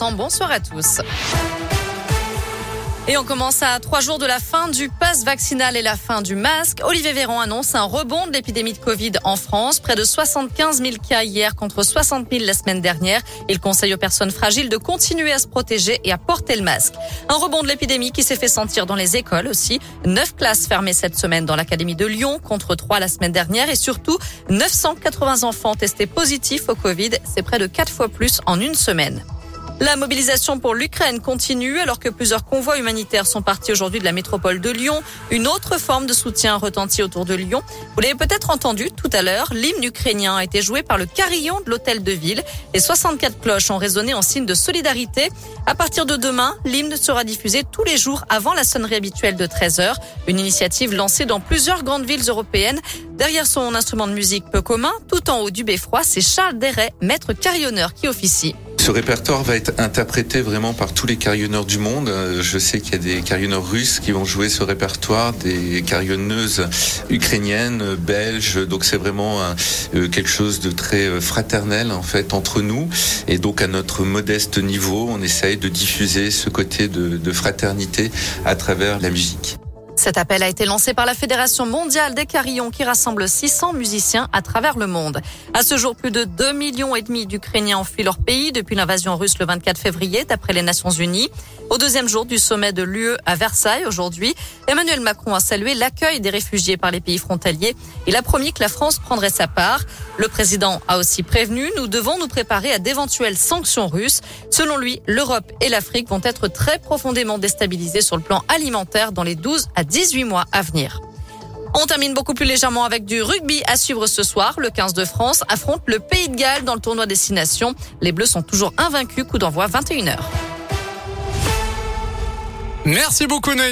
Bonsoir à tous. Et on commence à trois jours de la fin du pass vaccinal et la fin du masque. Olivier Véran annonce un rebond de l'épidémie de Covid en France. Près de 75 000 cas hier contre 60 000 la semaine dernière. Il conseille aux personnes fragiles de continuer à se protéger et à porter le masque. Un rebond de l'épidémie qui s'est fait sentir dans les écoles aussi. Neuf classes fermées cette semaine dans l'académie de Lyon contre trois la semaine dernière et surtout 980 enfants testés positifs au Covid. C'est près de quatre fois plus en une semaine. La mobilisation pour l'Ukraine continue alors que plusieurs convois humanitaires sont partis aujourd'hui de la métropole de Lyon. Une autre forme de soutien retentit autour de Lyon. Vous l'avez peut-être entendu tout à l'heure, l'hymne ukrainien a été joué par le carillon de l'hôtel de ville. Les 64 cloches ont résonné en signe de solidarité. À partir de demain, l'hymne sera diffusé tous les jours avant la sonnerie habituelle de 13 heures. Une initiative lancée dans plusieurs grandes villes européennes. Derrière son instrument de musique peu commun, tout en haut du beffroi, c'est Charles Deray, maître carillonneur qui officie. Ce répertoire va être interprété vraiment par tous les carillonneurs du monde. Euh, je sais qu'il y a des carillonneurs russes qui vont jouer ce répertoire, des carillonneuses ukrainiennes, belges. Donc c'est vraiment euh, quelque chose de très euh, fraternel en fait entre nous. Et donc à notre modeste niveau, on essaye de diffuser ce côté de fraternité à travers la musique. Cet appel a été lancé par la Fédération mondiale des carillons qui rassemble 600 musiciens à travers le monde. À ce jour, plus de 2 millions et demi d'Ukrainiens ont fui leur pays depuis l'invasion russe le 24 février, d'après les Nations Unies. Au deuxième jour du sommet de l'UE à Versailles aujourd'hui, Emmanuel Macron a salué l'accueil des réfugiés par les pays frontaliers. Il a promis que la France prendrait sa part. Le président a aussi prévenu, nous devons nous préparer à d'éventuelles sanctions russes. Selon lui, l'Europe et l'Afrique vont être très profondément déstabilisées sur le plan alimentaire dans les 12 à 18 mois à venir. On termine beaucoup plus légèrement avec du rugby à suivre ce soir. Le 15 de France affronte le Pays de Galles dans le tournoi Destination. Les Bleus sont toujours invaincus. Coup d'envoi 21h. Merci beaucoup Naïm.